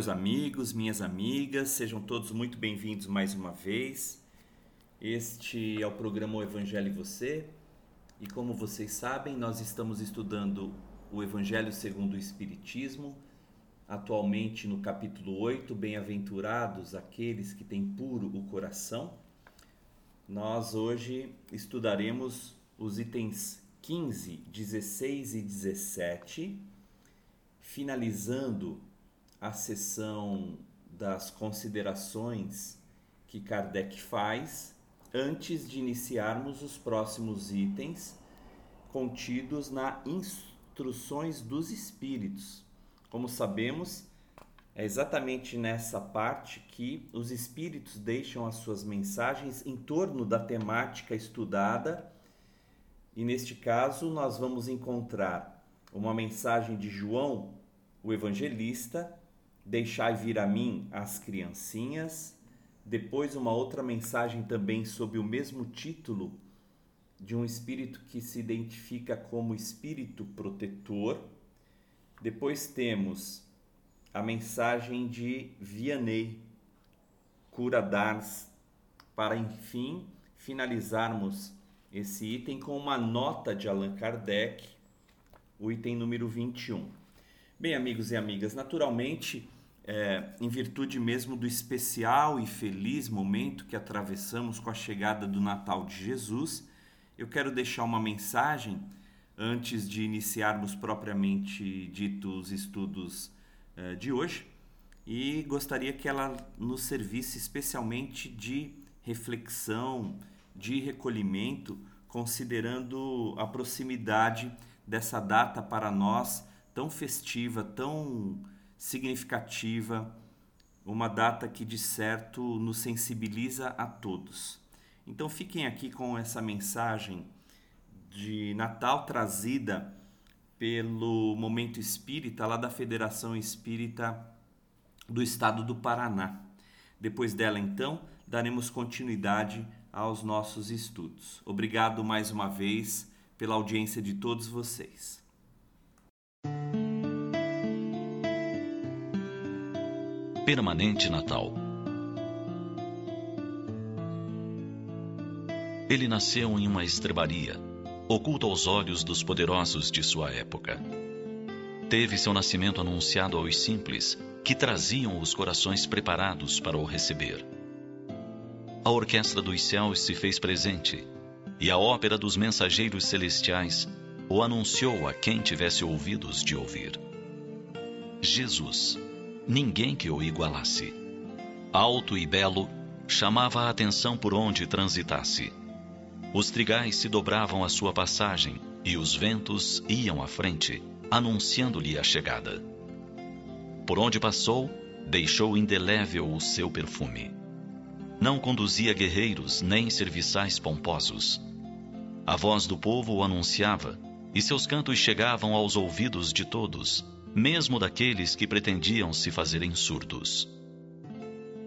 Meus amigos, minhas amigas, sejam todos muito bem-vindos mais uma vez. Este é o programa O Evangelho e Você, e como vocês sabem, nós estamos estudando o Evangelho segundo o Espiritismo, atualmente no capítulo 8, Bem-aventurados aqueles que têm puro o coração. Nós hoje estudaremos os itens 15, 16 e 17, finalizando a sessão das considerações que Kardec faz antes de iniciarmos os próximos itens contidos na Instruções dos Espíritos. Como sabemos, é exatamente nessa parte que os espíritos deixam as suas mensagens em torno da temática estudada, e neste caso nós vamos encontrar uma mensagem de João, o evangelista, Deixai vir a mim as criancinhas. Depois, uma outra mensagem também sob o mesmo título, de um espírito que se identifica como espírito protetor. Depois temos a mensagem de Vianney, Cura Dars, para enfim finalizarmos esse item com uma nota de Allan Kardec, o item número 21. Bem, amigos e amigas, naturalmente, é, em virtude mesmo do especial e feliz momento que atravessamos com a chegada do Natal de Jesus, eu quero deixar uma mensagem antes de iniciarmos propriamente dito os estudos é, de hoje e gostaria que ela nos servisse especialmente de reflexão, de recolhimento, considerando a proximidade dessa data para nós tão festiva, tão significativa, uma data que de certo nos sensibiliza a todos. Então fiquem aqui com essa mensagem de Natal trazida pelo Momento Espírita lá da Federação Espírita do Estado do Paraná. Depois dela, então, daremos continuidade aos nossos estudos. Obrigado mais uma vez pela audiência de todos vocês. Permanente Natal. Ele nasceu em uma estrebaria, oculto aos olhos dos poderosos de sua época. Teve seu nascimento anunciado aos simples, que traziam os corações preparados para o receber. A orquestra dos céus se fez presente, e a ópera dos mensageiros celestiais o anunciou a quem tivesse ouvidos de ouvir. Jesus ninguém que o igualasse. Alto e belo, chamava a atenção por onde transitasse. Os trigais se dobravam à sua passagem, e os ventos iam à frente, anunciando-lhe a chegada. Por onde passou, deixou indelével o seu perfume. Não conduzia guerreiros nem serviçais pomposos. A voz do povo o anunciava, e seus cantos chegavam aos ouvidos de todos, mesmo daqueles que pretendiam se fazerem surdos.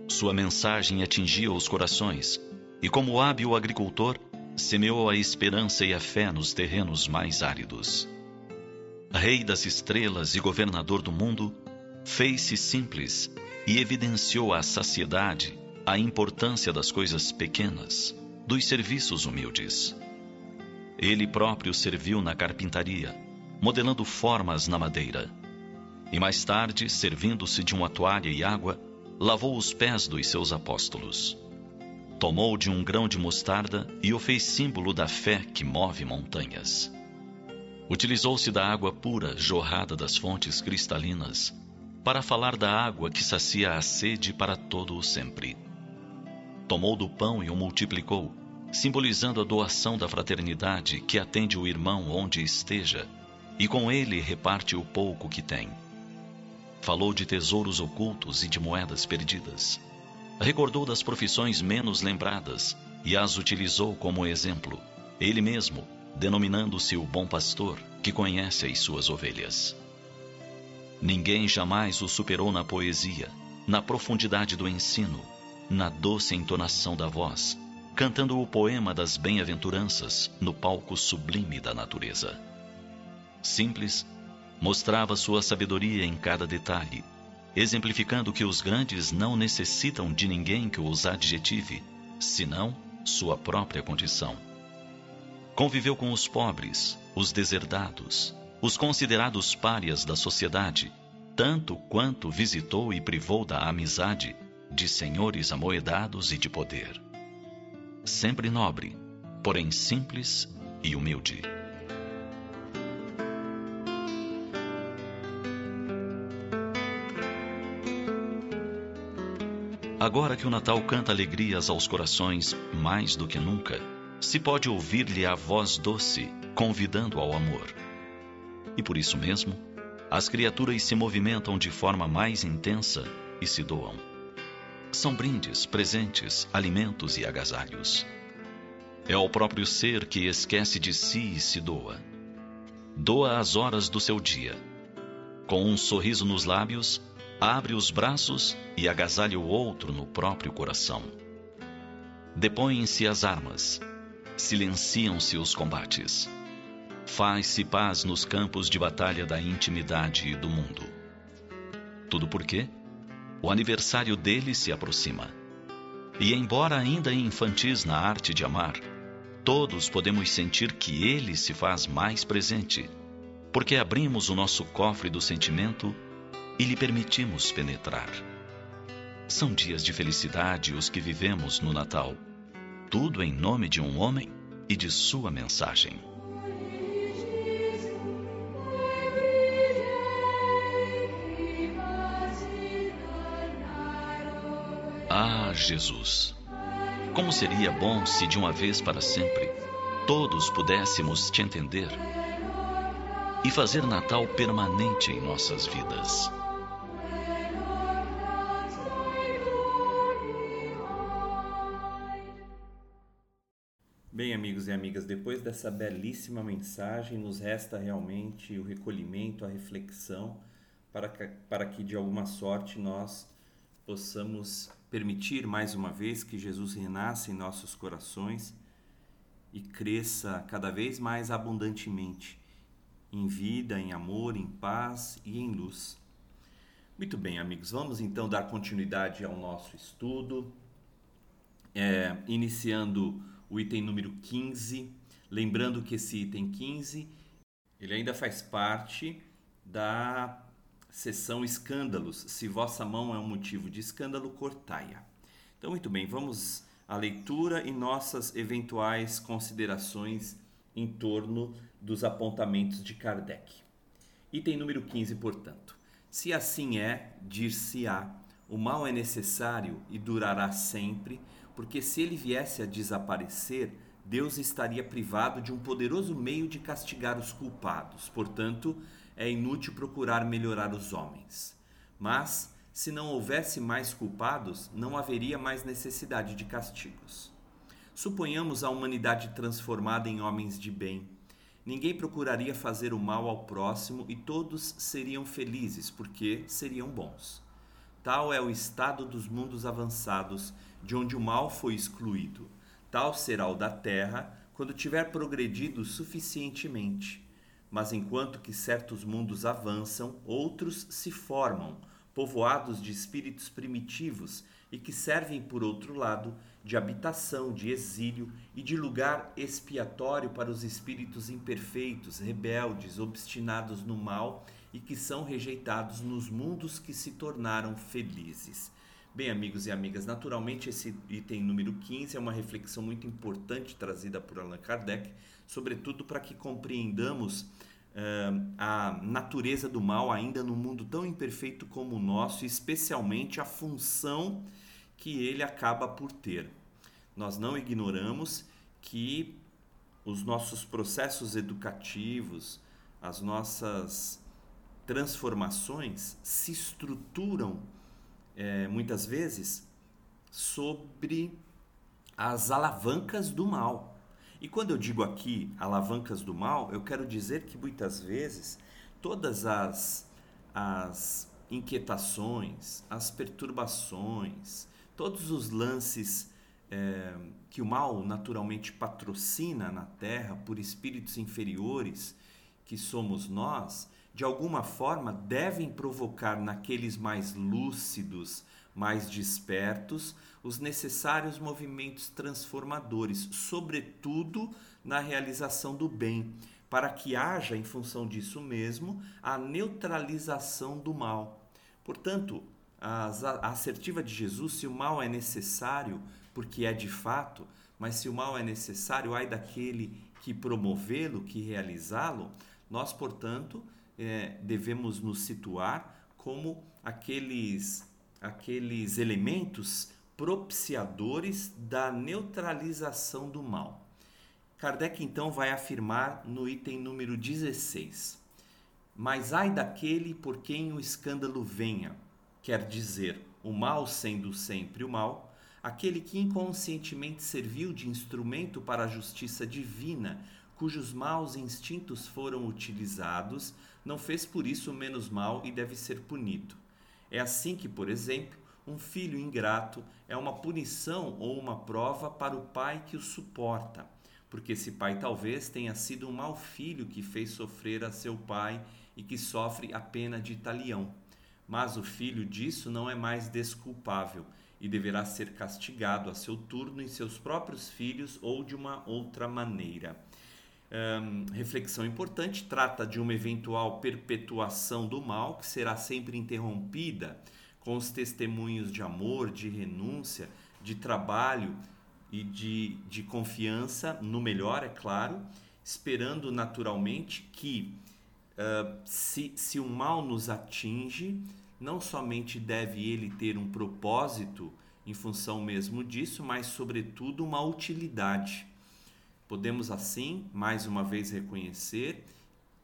Sua mensagem atingia os corações, e como hábil agricultor, semeou a esperança e a fé nos terrenos mais áridos. Rei das estrelas e governador do mundo, fez-se simples e evidenciou à saciedade a importância das coisas pequenas, dos serviços humildes. Ele próprio serviu na carpintaria, modelando formas na madeira. E mais tarde, servindo-se de uma toalha e água, lavou os pés dos seus apóstolos. Tomou de um grão de mostarda e o fez símbolo da fé que move montanhas. Utilizou-se da água pura jorrada das fontes cristalinas para falar da água que sacia a sede para todo o sempre. Tomou do pão e o multiplicou, simbolizando a doação da fraternidade que atende o irmão onde esteja, e com ele reparte o pouco que tem. Falou de tesouros ocultos e de moedas perdidas. Recordou das profissões menos lembradas e as utilizou como exemplo, ele mesmo, denominando-se o bom pastor que conhece as suas ovelhas. Ninguém jamais o superou na poesia, na profundidade do ensino, na doce entonação da voz, cantando o poema das bem-aventuranças no palco sublime da natureza. Simples, mostrava sua sabedoria em cada detalhe, exemplificando que os grandes não necessitam de ninguém que os adjetive, senão sua própria condição. Conviveu com os pobres, os deserdados, os considerados párias da sociedade, tanto quanto visitou e privou da amizade de senhores amoedados e de poder. Sempre nobre, porém simples e humilde. Agora que o Natal canta alegrias aos corações mais do que nunca, se pode ouvir-lhe a voz doce, convidando ao amor. E por isso mesmo, as criaturas se movimentam de forma mais intensa e se doam. São brindes, presentes, alimentos e agasalhos. É o próprio ser que esquece de si e se doa. Doa as horas do seu dia. Com um sorriso nos lábios, abre os braços e agasalha o outro no próprio coração. Depõem-se as armas, silenciam-se os combates faz-se paz nos campos de batalha da intimidade e do mundo. Tudo porque o aniversário dele se aproxima. E embora ainda infantis na arte de amar, todos podemos sentir que ele se faz mais presente, porque abrimos o nosso cofre do sentimento e lhe permitimos penetrar. São dias de felicidade os que vivemos no Natal, tudo em nome de um homem e de sua mensagem. Ah, Jesus! Como seria bom se de uma vez para sempre todos pudéssemos te entender e fazer Natal permanente em nossas vidas. Amigos e amigas, depois dessa belíssima mensagem, nos resta realmente o recolhimento, a reflexão, para que, para que de alguma sorte nós possamos permitir mais uma vez que Jesus renasça em nossos corações e cresça cada vez mais abundantemente em vida, em amor, em paz e em luz. Muito bem, amigos, vamos então dar continuidade ao nosso estudo, é, iniciando o item número 15. Lembrando que esse item 15 ele ainda faz parte da Seção escândalos. Se vossa mão é um motivo de escândalo, cortai-a. Então, muito bem, vamos à leitura e nossas eventuais considerações em torno dos apontamentos de Kardec. Item número 15, portanto. Se assim é, dir-se-á, o mal é necessário e durará sempre, porque se ele viesse a desaparecer, Deus estaria privado de um poderoso meio de castigar os culpados. Portanto, é inútil procurar melhorar os homens. Mas, se não houvesse mais culpados, não haveria mais necessidade de castigos. Suponhamos a humanidade transformada em homens de bem. Ninguém procuraria fazer o mal ao próximo e todos seriam felizes, porque seriam bons. Tal é o estado dos mundos avançados, de onde o mal foi excluído. Tal será o da terra quando tiver progredido suficientemente. Mas enquanto que certos mundos avançam, outros se formam, povoados de espíritos primitivos e que servem, por outro lado, de habitação, de exílio e de lugar expiatório para os espíritos imperfeitos, rebeldes, obstinados no mal e que são rejeitados nos mundos que se tornaram felizes. Bem, amigos e amigas, naturalmente esse item número 15 é uma reflexão muito importante trazida por Allan Kardec, sobretudo para que compreendamos uh, a natureza do mal ainda no mundo tão imperfeito como o nosso, especialmente a função que ele acaba por ter. Nós não ignoramos que os nossos processos educativos, as nossas transformações se estruturam é, muitas vezes sobre as alavancas do mal. E quando eu digo aqui alavancas do mal, eu quero dizer que muitas vezes todas as, as inquietações, as perturbações, todos os lances é, que o mal naturalmente patrocina na Terra por espíritos inferiores que somos nós, de alguma forma devem provocar naqueles mais lúcidos, mais despertos, os necessários movimentos transformadores, sobretudo na realização do bem, para que haja, em função disso mesmo, a neutralização do mal. Portanto, a assertiva de Jesus, se o mal é necessário, porque é de fato, mas se o mal é necessário, ai daquele que promovê-lo, que realizá-lo, nós, portanto, é, devemos nos situar como aqueles, aqueles elementos propiciadores da neutralização do mal. Kardec então vai afirmar no item número 16: Mas ai daquele por quem o escândalo venha, quer dizer, o mal sendo sempre o mal, aquele que inconscientemente serviu de instrumento para a justiça divina, cujos maus instintos foram utilizados, não fez por isso menos mal e deve ser punido. É assim que, por exemplo, um filho ingrato é uma punição ou uma prova para o pai que o suporta, porque esse pai talvez tenha sido um mau filho que fez sofrer a seu pai e que sofre a pena de talião. Mas o filho disso não é mais desculpável e deverá ser castigado a seu turno em seus próprios filhos ou de uma outra maneira um, reflexão importante, trata de uma eventual perpetuação do mal, que será sempre interrompida com os testemunhos de amor, de renúncia, de trabalho e de, de confiança no melhor, é claro, esperando naturalmente que, uh, se, se o mal nos atinge, não somente deve ele ter um propósito em função mesmo disso, mas, sobretudo, uma utilidade Podemos assim, mais uma vez, reconhecer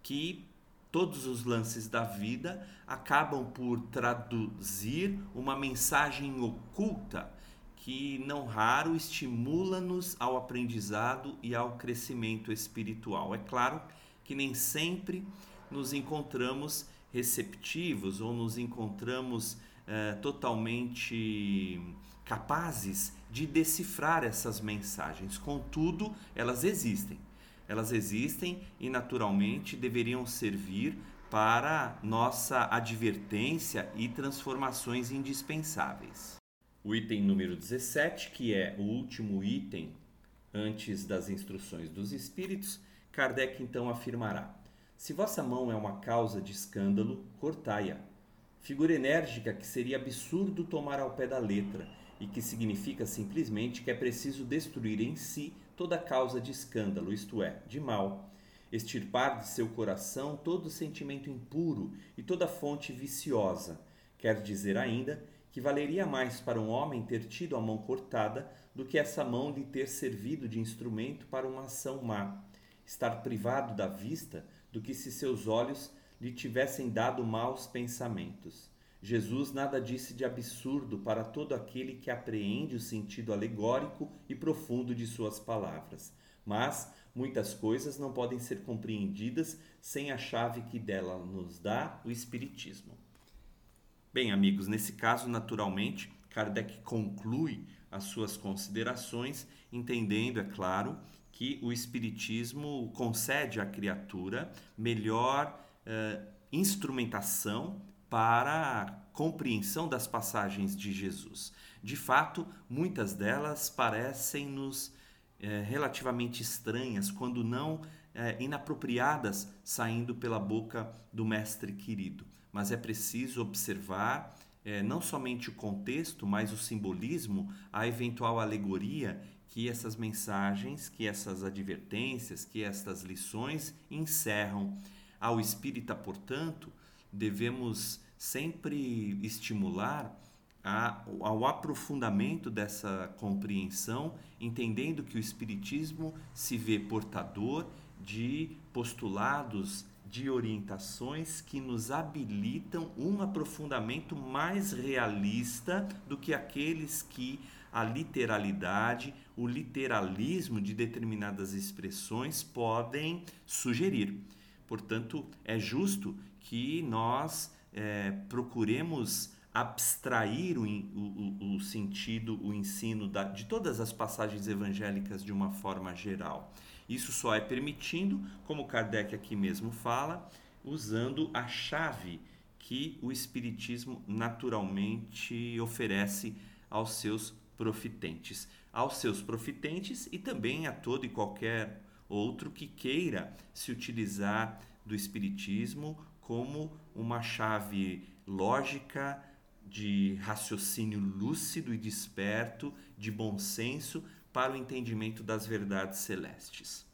que todos os lances da vida acabam por traduzir uma mensagem oculta que não raro estimula-nos ao aprendizado e ao crescimento espiritual. É claro que nem sempre nos encontramos receptivos ou nos encontramos eh, totalmente capazes de decifrar essas mensagens. Contudo, elas existem. Elas existem e naturalmente deveriam servir para nossa advertência e transformações indispensáveis. O item número 17, que é o último item antes das instruções dos espíritos, Kardec então afirmará: Se vossa mão é uma causa de escândalo, cortai-a. Figura enérgica que seria absurdo tomar ao pé da letra e que significa simplesmente que é preciso destruir em si toda causa de escândalo, isto é, de mal, extirpar de seu coração todo sentimento impuro e toda fonte viciosa. Quer dizer ainda que valeria mais para um homem ter tido a mão cortada do que essa mão lhe ter servido de instrumento para uma ação má, estar privado da vista do que se seus olhos lhe tivessem dado maus pensamentos. Jesus nada disse de absurdo para todo aquele que apreende o sentido alegórico e profundo de suas palavras. Mas muitas coisas não podem ser compreendidas sem a chave que dela nos dá o Espiritismo. Bem, amigos, nesse caso, naturalmente, Kardec conclui as suas considerações, entendendo, é claro, que o Espiritismo concede à criatura melhor eh, instrumentação para a compreensão das passagens de Jesus. De fato, muitas delas parecem-nos eh, relativamente estranhas, quando não eh, inapropriadas, saindo pela boca do Mestre querido. Mas é preciso observar é, não somente o contexto, mas o simbolismo, a eventual alegoria que essas mensagens, que essas advertências, que estas lições encerram. Ao espírita, portanto, devemos sempre estimular a, ao aprofundamento dessa compreensão, entendendo que o Espiritismo se vê portador de postulados de orientações que nos habilitam um aprofundamento mais realista do que aqueles que a literalidade, o literalismo de determinadas expressões podem sugerir. Portanto, é justo que nós é, procuremos abstrair o, o, o, sentido, o ensino da, de todas as passagens evangélicas de uma forma geral. Isso só é permitindo, como Kardec aqui mesmo fala, usando a chave que o Espiritismo naturalmente oferece aos seus profitentes. Aos seus profitentes e também a todo e qualquer outro que queira se utilizar do Espiritismo como uma chave lógica de raciocínio lúcido e desperto, de bom senso, para o entendimento das verdades celestes.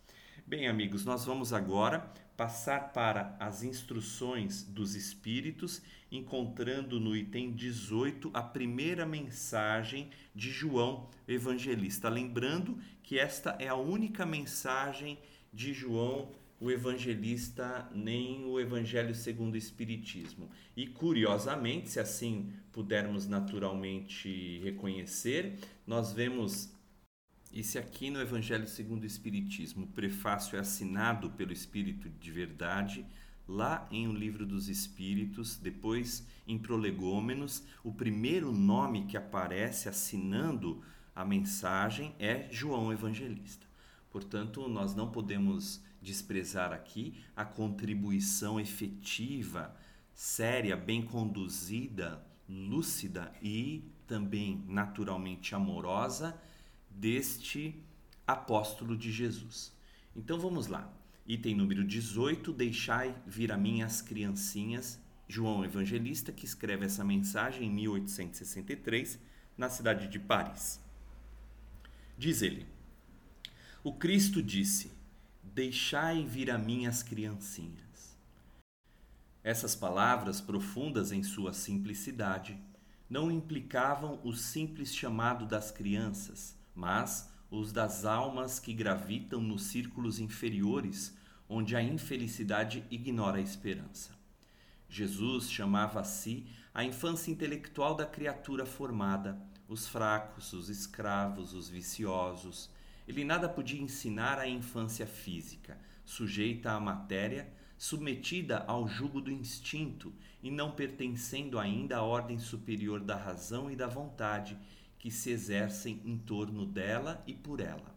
Bem, amigos, nós vamos agora passar para as instruções dos Espíritos, encontrando no item 18 a primeira mensagem de João Evangelista. Lembrando que esta é a única mensagem de João o Evangelista, nem o Evangelho segundo o Espiritismo. E curiosamente, se assim pudermos naturalmente reconhecer, nós vemos se aqui no Evangelho segundo o Espiritismo o prefácio é assinado pelo Espírito de Verdade, lá em O Livro dos Espíritos, depois em Prolegômenos, o primeiro nome que aparece assinando a mensagem é João Evangelista. Portanto, nós não podemos desprezar aqui a contribuição efetiva, séria, bem conduzida, lúcida e também naturalmente amorosa deste apóstolo de Jesus. Então vamos lá. Item número 18: Deixai vir a mim as criancinhas. João Evangelista, que escreve essa mensagem em 1863, na cidade de Paris. Diz ele: O Cristo disse: Deixai vir a mim as criancinhas. Essas palavras, profundas em sua simplicidade, não implicavam o simples chamado das crianças, mas os das almas que gravitam nos círculos inferiores, onde a infelicidade ignora a esperança. Jesus chamava a si a infância intelectual da criatura formada, os fracos, os escravos, os viciosos. Ele nada podia ensinar à infância física, sujeita à matéria, submetida ao jugo do instinto e não pertencendo ainda à ordem superior da razão e da vontade, que se exercem em torno dela e por ela.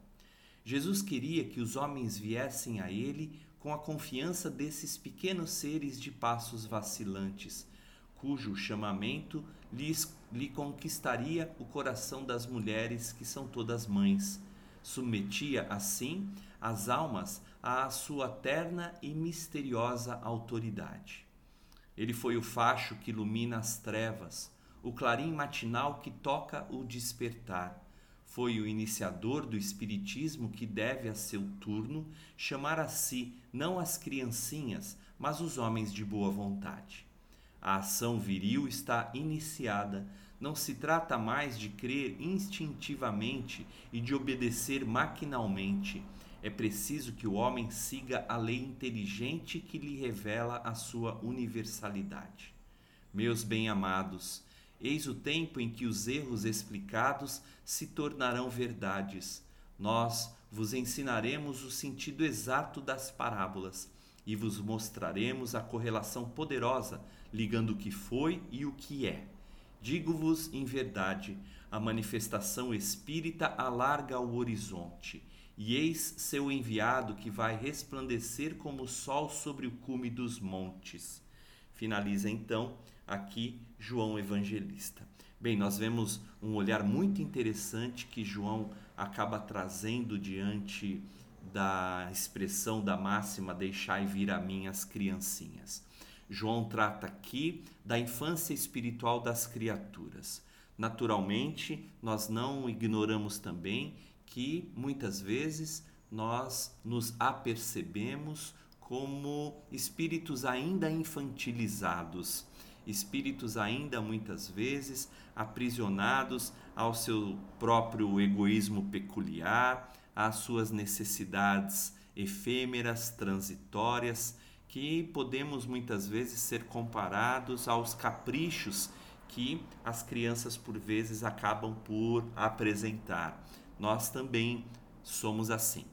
Jesus queria que os homens viessem a ele com a confiança desses pequenos seres de passos vacilantes, cujo chamamento lhes, lhe conquistaria o coração das mulheres que são todas mães. Submetia, assim, as almas à sua terna e misteriosa autoridade. Ele foi o facho que ilumina as trevas, o clarim matinal que toca o despertar. Foi o iniciador do Espiritismo que deve, a seu turno, chamar a si não as criancinhas, mas os homens de boa vontade. A ação viril está iniciada, Não se trata mais de crer instintivamente e de obedecer maquinalmente. É preciso que o homem siga a lei inteligente que lhe revela a sua universalidade. Meus bem-amados, eis o tempo em que os erros explicados se tornarão verdades. Nós vos ensinaremos o sentido exato das parábolas e vos mostraremos a correlação poderosa ligando o que foi e o que é. Digo-vos em verdade, a manifestação espírita alarga o horizonte, e eis seu enviado que vai resplandecer como o sol sobre o cume dos montes. Finaliza então aqui João Evangelista. Bem, nós vemos um olhar muito interessante que João acaba trazendo diante da expressão da máxima deixai vir a mim as criancinhas. João trata aqui da infância espiritual das criaturas. Naturalmente, nós não ignoramos também que muitas vezes nós nos apercebemos como espíritos ainda infantilizados, espíritos ainda muitas vezes aprisionados ao seu próprio egoísmo peculiar, às suas necessidades efêmeras, transitórias que podemos muitas vezes ser comparados aos caprichos que as crianças por vezes acabam por apresentar. Nós também somos assim.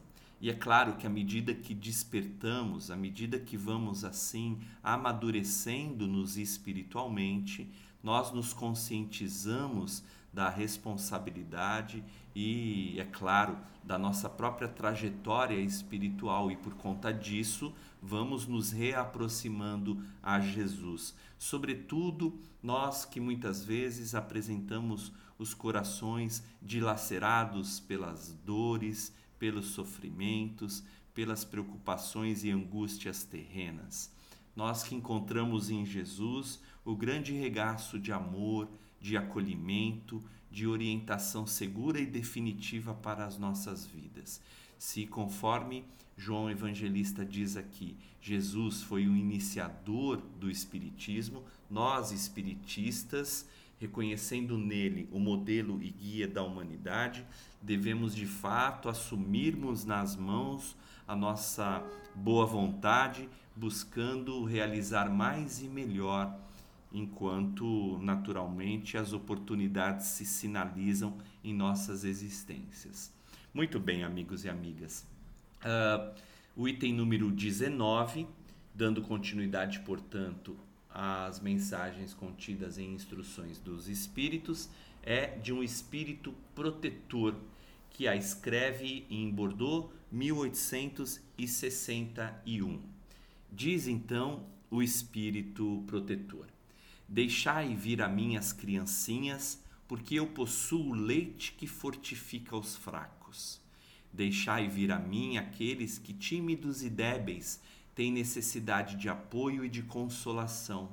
E é claro que à medida que despertamos, à medida que vamos assim amadurecendo-nos espiritualmente, nós nos conscientizamos da responsabilidade e, é claro, da nossa própria trajetória espiritual e por conta disso vamos nos reaproximando a Jesus. Sobretudo nós que muitas vezes apresentamos os corações dilacerados pelas dores, pelos sofrimentos, pelas preocupações e angústias terrenas. Nós que encontramos em Jesus o grande regaço de amor, de acolhimento, de orientação segura e definitiva para as nossas vidas. Se, conforme João Evangelista diz aqui, Jesus foi o iniciador do Espiritismo, nós espiritistas, reconhecendo nele o modelo e guia da humanidade, devemos de fato assumirmos nas mãos a nossa boa vontade, buscando realizar mais e melhor enquanto naturalmente as oportunidades se sinalizam em nossas existências. Muito bem, amigos e amigas. Uh, o item número 19, dando continuidade, portanto, às mensagens contidas em instruções dos espíritos, é de um espírito protetor que a escreve em Bordeaux 1861. Diz então o espírito protetor: Deixai vir a mim as criancinhas, porque eu possuo leite que fortifica os fracos. Deixai vir a mim aqueles que, tímidos e débeis, têm necessidade de apoio e de consolação.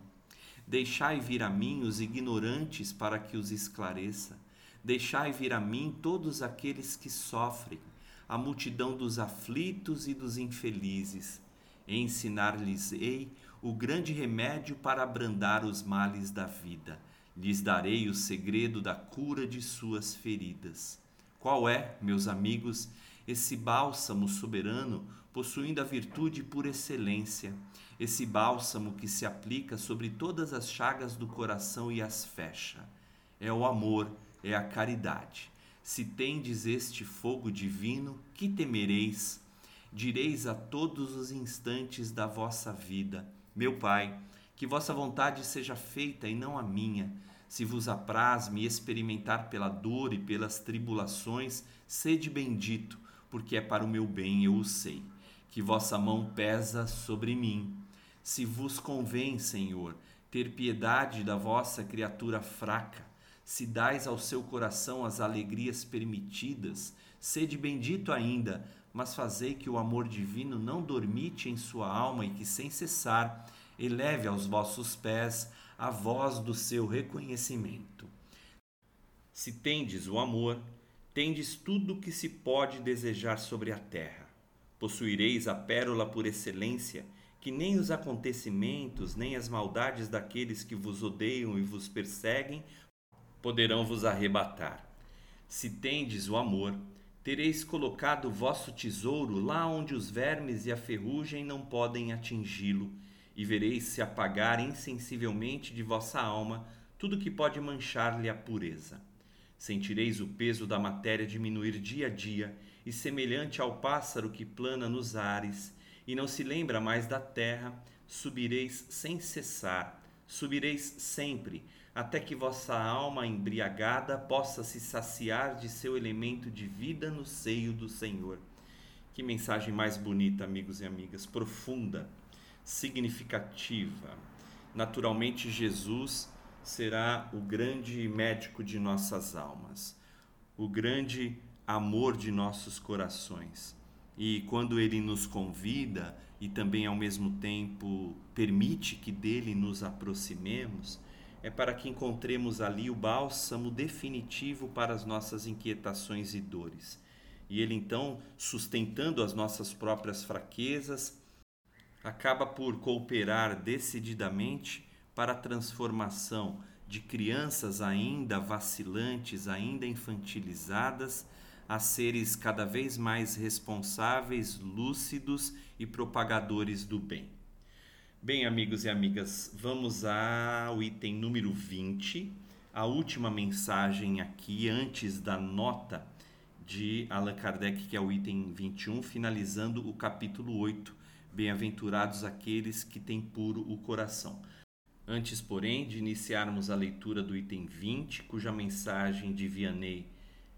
Deixai vir a mim os ignorantes para que os esclareça. Deixai vir a mim todos aqueles que sofrem, a multidão dos aflitos e dos infelizes. Ensinar-lhes-ei o grande remédio para abrandar os males da vida. Lhes darei o segredo da cura de suas feridas. Qual é, meus amigos, esse bálsamo soberano possuindo a virtude por excelência, esse bálsamo que se aplica sobre todas as chagas do coração e as fecha? É o amor, é a caridade. Se tendes este fogo divino, que temereis? Direis a todos os instantes da vossa vida: meu Pai, que vossa vontade seja feita e não a minha. Se vos apraz me experimentar pela dor e pelas tribulações, sede bendito, porque é para o meu bem, eu o sei. Que vossa mão pesa sobre mim. Se vos convém, Senhor, ter piedade da vossa criatura fraca, se dais ao seu coração as alegrias permitidas, sede bendito ainda, mas fazei que o amor divino não dormite em sua alma e que, sem cessar, eleve aos vossos pés a voz do seu reconhecimento. Se tendes o amor, tendes tudo o que se pode desejar sobre a terra. Possuireis a pérola por excelência, que nem os acontecimentos, nem as maldades daqueles que vos odeiam e vos perseguem poderão vos arrebatar. Se tendes o amor, tereis colocado vosso tesouro lá onde os vermes e a ferrugem não podem atingi-lo, e vereis se apagar insensivelmente de vossa alma tudo que pode manchar-lhe a pureza. Sentireis o peso da matéria diminuir dia a dia, e semelhante ao pássaro que plana nos ares, e não se lembra mais da terra, subireis sem cessar, subireis sempre, até que vossa alma embriagada possa se saciar de seu elemento de vida no seio do Senhor. Que mensagem mais bonita, amigos e amigas, profunda, significativa. Naturalmente, Jesus será o grande médico de nossas almas, o grande amor de nossos corações. E quando ele nos convida e também ao mesmo tempo permite que dele nos aproximemos, é para que encontremos ali o bálsamo definitivo para as nossas inquietações e dores. E ele então, sustentando as nossas próprias fraquezas, acaba por cooperar decididamente para a transformação de crianças ainda vacilantes, ainda infantilizadas, a seres cada vez mais responsáveis, lúcidos e propagadores do bem. Bem, amigos e amigas, vamos ao item número 20, a última mensagem aqui antes da nota de Allan Kardec, que é o item 21, finalizando o capítulo 8. Bem-aventurados aqueles que têm puro o coração. Antes, porém, de iniciarmos a leitura do item 20, cuja mensagem de Vianney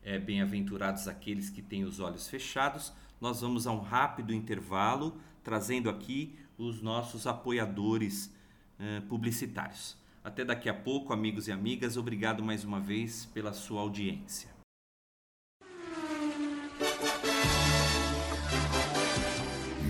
é Bem-aventurados aqueles que têm os olhos fechados, nós vamos a um rápido intervalo, trazendo aqui os nossos apoiadores eh, publicitários. Até daqui a pouco, amigos e amigas. Obrigado mais uma vez pela sua audiência.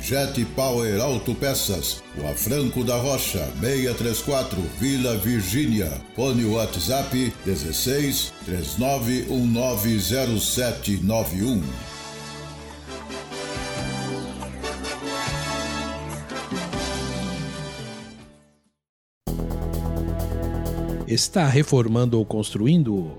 Jet Power Autopeças, Rua Franco da Rocha, 634, Vila Virgínia. Fone WhatsApp 16 39190791. Está reformando ou construindo?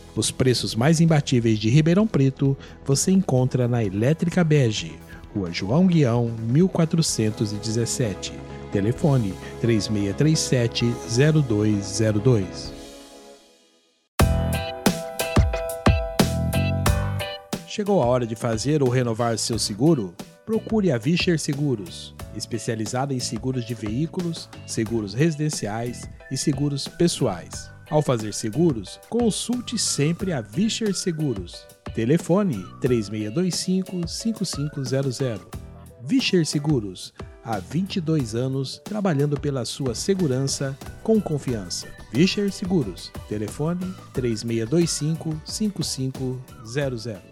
Os preços mais imbatíveis de Ribeirão Preto você encontra na Elétrica Bege, Rua João Guião, 1417. Telefone 3637-0202. Chegou a hora de fazer ou renovar seu seguro? Procure a Vischer Seguros, especializada em seguros de veículos, seguros residenciais e seguros pessoais. Ao fazer seguros, consulte sempre a Vischer Seguros. Telefone 3625-5500. Vischer Seguros, há 22 anos trabalhando pela sua segurança com confiança. Vischer Seguros. Telefone 3625-5500.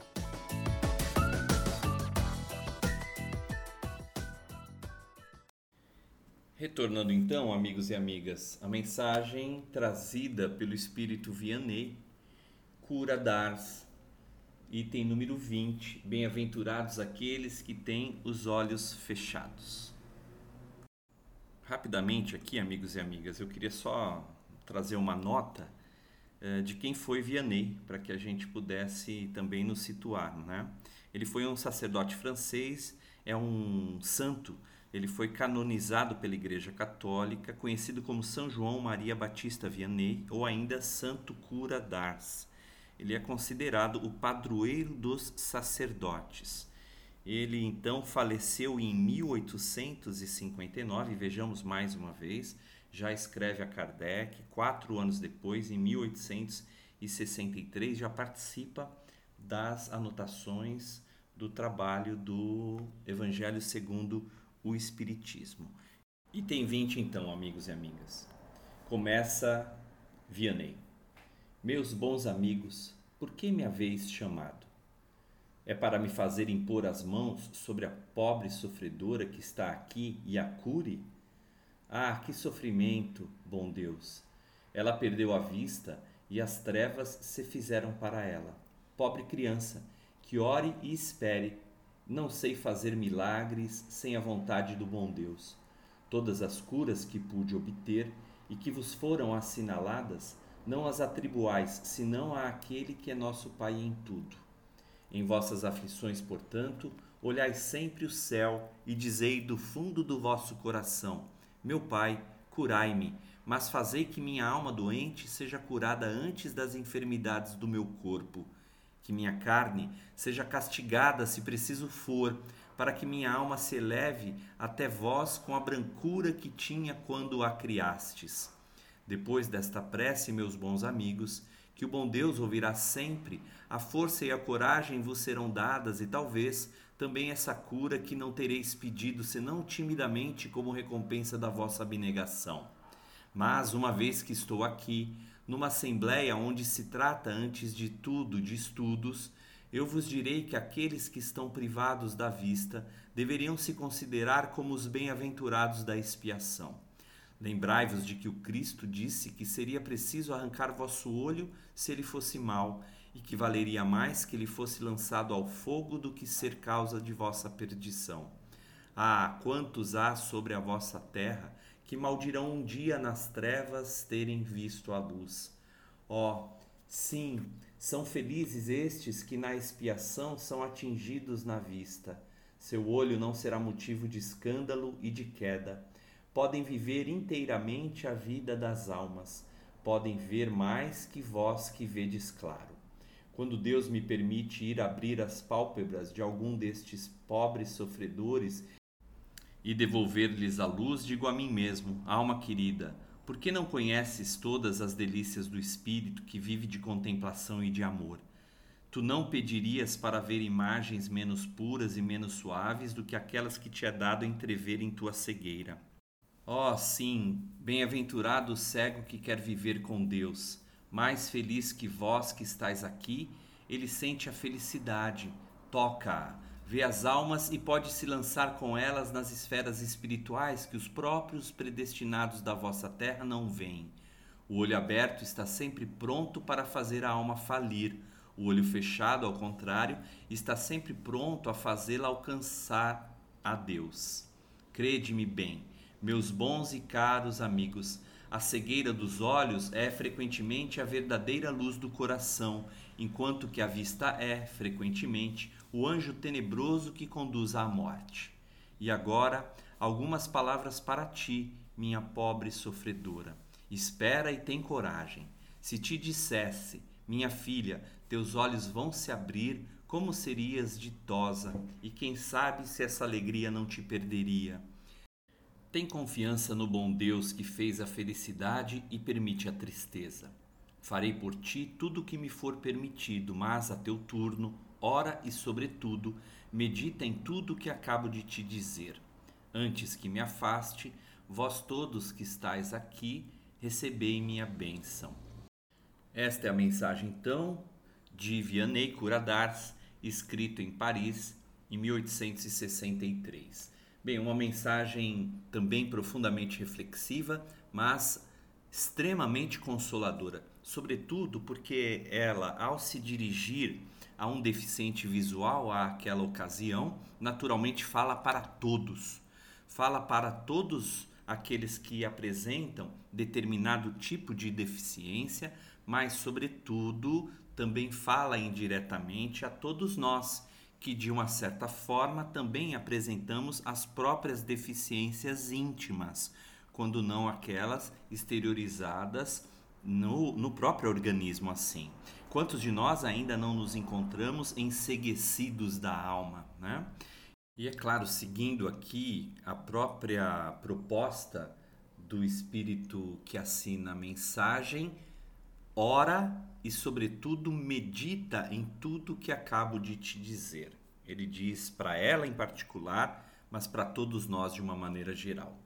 Retornando então, amigos e amigas, a mensagem trazida pelo Espírito Vianney, cura Dars, item número 20, bem-aventurados aqueles que têm os olhos fechados. Rapidamente aqui, amigos e amigas, eu queria só trazer uma nota eh, de quem foi Vianney, para que a gente pudesse também nos situar. Né? Ele foi um sacerdote francês, é um santo ele foi canonizado pela Igreja Católica, conhecido como São João Maria Batista Vianney ou ainda Santo Cura d'Ars. ele é considerado o padroeiro dos sacerdotes. Ele então faleceu em 1859, vejamos mais uma vez, já escreve a Kardec, quatro anos depois, em 1863, já participa das anotações do trabalho do Evangelho segundo o Espiritismo. Item 20, então, amigos e amigas. Começa Vianney. Meus bons amigos, por que me haveis chamado? É para me fazer impor as mãos sobre a pobre sofredora que está aqui e a cure? Ah, que sofrimento, bom Deus! Ela perdeu a vista e as trevas se fizeram para ela. Pobre criança, que ore e espere. Não sei fazer milagres sem a vontade do bom Deus. Todas as curas que pude obter e que vos foram assinaladas, não as atribuais senão àquele que é nosso Pai em tudo em vossas aflições, portanto, olhai sempre o céu e dizei do fundo do vosso coração: Meu Pai, curai-me, mas fazei que minha alma doente seja curada antes das enfermidades do meu corpo. Que minha carne seja castigada se preciso for, para que minha alma se eleve até vós com a brancura que tinha quando a criastes. Depois desta prece, meus bons amigos, que o bom Deus ouvirá sempre, a força e a coragem vos serão dadas, e talvez também essa cura que não tereis pedido, senão timidamente, como recompensa da vossa abnegação. Mas, uma vez que estou aqui, numa assembleia onde se trata, antes de tudo, de estudos, eu vos direi que aqueles que estão privados da vista deveriam se considerar como os bem-aventurados da expiação. Lembrai-vos de que o Cristo disse que seria preciso arrancar vosso olho se ele fosse mau, e que valeria mais que ele fosse lançado ao fogo do que ser causa de vossa perdição. Ah, quantos há sobre a vossa terra que maldirão um dia nas trevas terem visto a luz. Ó, oh, sim, são felizes estes que na expiação são atingidos na vista. Seu olho não será motivo de escândalo e de queda podem viver inteiramente a vida das almas, podem ver mais que vós que vedes claro. Quando Deus me permite ir abrir as pálpebras de algum destes pobres sofredores e devolver-lhes a luz, digo a mim mesmo, alma querida, por que não conheces todas as delícias do espírito que vive de contemplação e de amor? Tu não pedirias para ver imagens menos puras e menos suaves do que aquelas que te é dado entrever em tua cegueira. Oh, sim, bem-aventurado o cego que quer viver com Deus. Mais feliz que vós que estáis aqui, ele sente a felicidade, toca-a, vê as almas e pode se lançar com elas nas esferas espirituais que os próprios predestinados da vossa terra não veem. O olho aberto está sempre pronto para fazer a alma falir. O olho fechado, ao contrário, está sempre pronto a fazê-la alcançar a Deus. Crede-me bem, meus bons e caros amigos, a cegueira dos olhos é frequentemente a verdadeira luz do coração, enquanto que a vista é, frequentemente, o anjo tenebroso que conduz à morte. E agora, algumas palavras para ti, minha pobre sofredora. Espera e tem coragem. Se te dissesse, minha filha, teus olhos vão se abrir, como serias ditosa, e quem sabe se essa alegria não te perderia. Tem confiança no bom Deus que fez a felicidade e permite a tristeza. Farei por ti tudo o que me for permitido, mas a teu turno, ora e sobretudo, medita em tudo o que acabo de te dizer. Antes que me afaste, vós todos que estáis aqui, recebei minha bênção. Esta é a mensagem, então, de Vianney Curadars, escrito em Paris em 1863. Bem, uma mensagem também profundamente reflexiva, mas extremamente consoladora, sobretudo porque ela, ao se dirigir a um deficiente visual àquela ocasião, naturalmente fala para todos. Fala para todos aqueles que apresentam determinado tipo de deficiência, mas, sobretudo, também fala indiretamente a todos nós que de uma certa forma também apresentamos as próprias deficiências íntimas, quando não aquelas exteriorizadas no, no próprio organismo assim. Quantos de nós ainda não nos encontramos enseguecidos da alma, né? E é claro, seguindo aqui a própria proposta do espírito que assina a mensagem, ora e, sobretudo, medita em tudo que acabo de te dizer. Ele diz para ela em particular, mas para todos nós de uma maneira geral.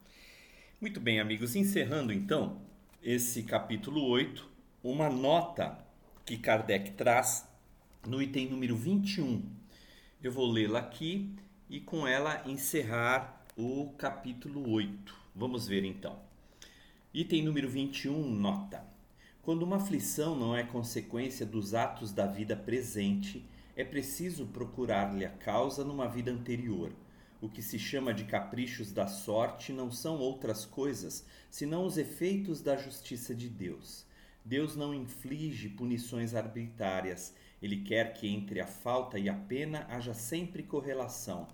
Muito bem, amigos, encerrando então esse capítulo 8, uma nota que Kardec traz no item número 21. Eu vou lê-la aqui e com ela encerrar o capítulo 8. Vamos ver então. Item número 21, nota. Quando uma aflição não é consequência dos atos da vida presente, é preciso procurar-lhe a causa numa vida anterior. O que se chama de caprichos da sorte não são outras coisas senão os efeitos da justiça de Deus. Deus não inflige punições arbitrárias, ele quer que entre a falta e a pena haja sempre correlação.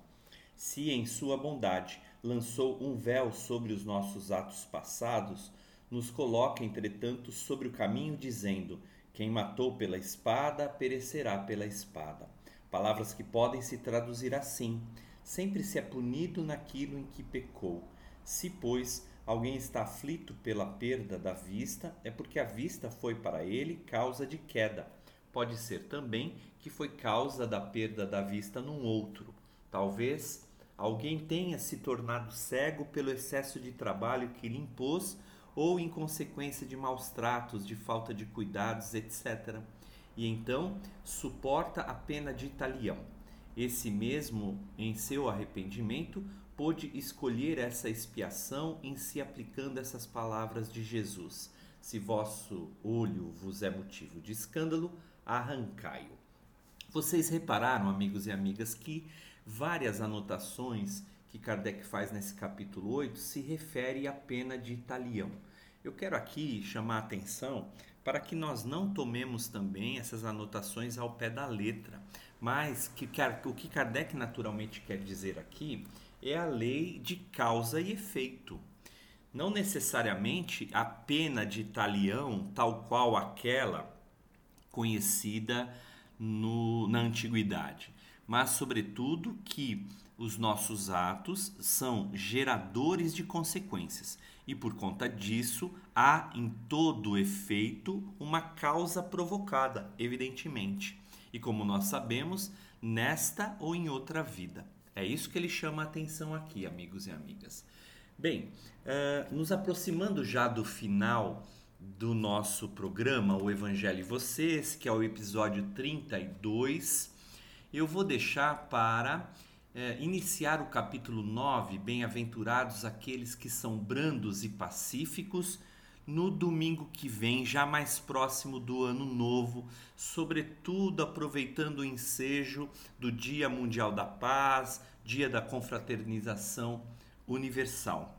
Se em sua bondade lançou um véu sobre os nossos atos passados, nos coloca, entretanto, sobre o caminho, dizendo: Quem matou pela espada, perecerá pela espada. Palavras que podem se traduzir assim: sempre se é punido naquilo em que pecou. Se, pois, alguém está aflito pela perda da vista, é porque a vista foi para ele causa de queda. Pode ser também que foi causa da perda da vista num outro. Talvez alguém tenha se tornado cego pelo excesso de trabalho que lhe impôs ou em consequência de maus tratos, de falta de cuidados, etc. E então suporta a pena de talião. Esse mesmo, em seu arrependimento, pôde escolher essa expiação em se aplicando essas palavras de Jesus: Se vosso olho vos é motivo de escândalo, arrancai-o. Vocês repararam, amigos e amigas, que várias anotações que Kardec faz nesse capítulo 8 se refere à pena de talião. Eu quero aqui chamar a atenção para que nós não tomemos também essas anotações ao pé da letra, mas que, o que Kardec naturalmente quer dizer aqui é a lei de causa e efeito. Não necessariamente a pena de talião, tal qual aquela conhecida no, na antiguidade, mas, sobretudo, que os nossos atos são geradores de consequências e, por conta disso, há em todo efeito uma causa provocada, evidentemente. E como nós sabemos, nesta ou em outra vida. É isso que ele chama a atenção aqui, amigos e amigas. Bem, uh, nos aproximando já do final do nosso programa, o Evangelho e Vocês, que é o episódio 32, eu vou deixar para uh, iniciar o capítulo 9, Bem-aventurados aqueles que são brandos e pacíficos, no domingo que vem, já mais próximo do ano novo, sobretudo aproveitando o ensejo do Dia Mundial da Paz, Dia da Confraternização Universal.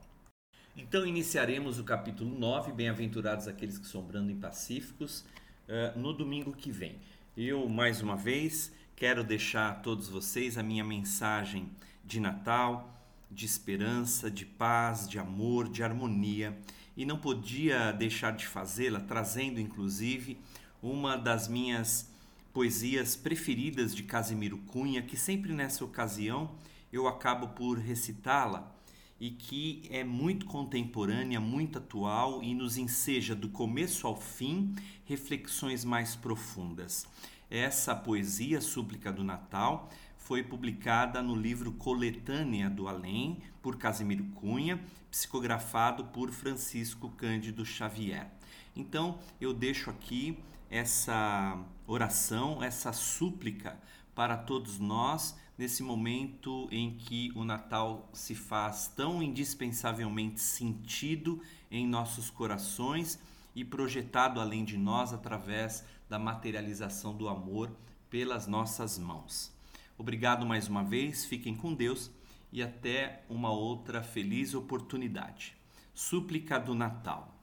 Então iniciaremos o capítulo 9, Bem-aventurados aqueles que são brando e pacíficos, uh, no domingo que vem. Eu, mais uma vez, quero deixar a todos vocês a minha mensagem de Natal, de esperança, de paz, de amor, de harmonia e não podia deixar de fazê-la, trazendo inclusive uma das minhas poesias preferidas de Casimiro Cunha, que sempre nessa ocasião eu acabo por recitá-la e que é muito contemporânea, muito atual e nos enseja do começo ao fim reflexões mais profundas. Essa poesia, Súplica do Natal, foi publicada no livro Coletânea do Além, por Casimiro Cunha, psicografado por Francisco Cândido Xavier. Então, eu deixo aqui essa oração, essa súplica para todos nós nesse momento em que o Natal se faz tão indispensavelmente sentido em nossos corações e projetado além de nós através da materialização do amor pelas nossas mãos. Obrigado mais uma vez, fiquem com Deus e até uma outra feliz oportunidade. Súplica do Natal.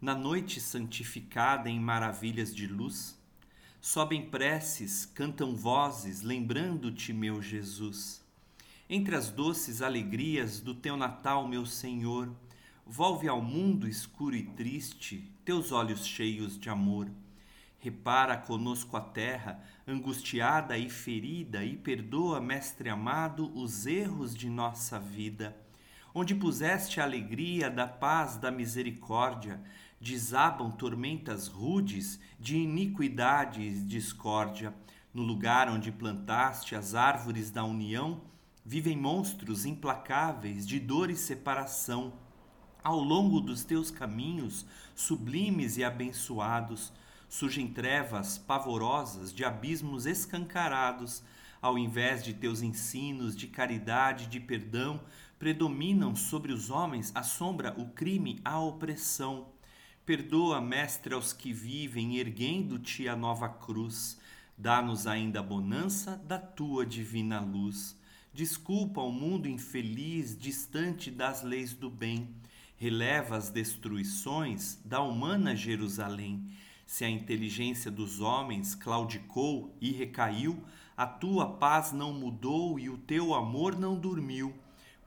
Na noite santificada em maravilhas de luz, sobem preces, cantam vozes, lembrando-te, meu Jesus. Entre as doces alegrias do teu Natal, meu Senhor, volve ao mundo escuro e triste teus olhos cheios de amor. Repara conosco a terra, angustiada e ferida, e perdoa, Mestre amado, os erros de nossa vida. Onde puseste a alegria da paz, da misericórdia, desabam tormentas rudes de iniquidade e discórdia. No lugar onde plantaste as árvores da união, vivem monstros implacáveis de dor e separação. Ao longo dos teus caminhos, sublimes e abençoados, surgem trevas pavorosas de abismos escancarados. Ao invés de teus ensinos de caridade de perdão, predominam sobre os homens a sombra, o crime, a opressão. Perdoa, Mestre, aos que vivem, erguendo-te a nova cruz. Dá-nos ainda a bonança da tua divina luz. Desculpa o mundo infeliz, distante das leis do bem. Releva as destruições da humana Jerusalém. Se a inteligência dos homens claudicou e recaiu, a tua paz não mudou e o teu amor não dormiu.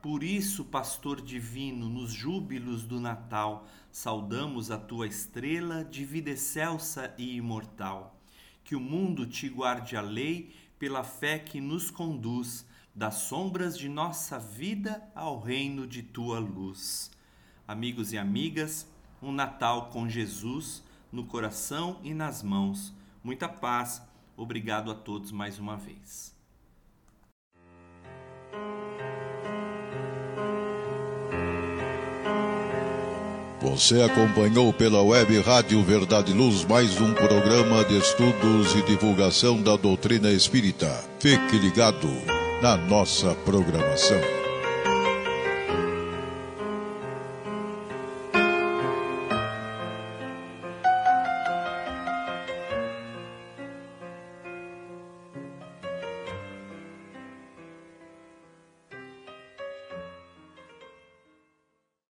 Por isso, pastor divino, nos júbilos do Natal, saudamos a tua estrela de vida excelsa e imortal. Que o mundo te guarde a lei pela fé que nos conduz das sombras de nossa vida ao reino de tua luz. Amigos e amigas, um Natal com Jesus no coração e nas mãos. Muita paz. Obrigado a todos mais uma vez. Você acompanhou pela web Rádio Verdade Luz mais um programa de estudos e divulgação da doutrina espírita. Fique ligado na nossa programação.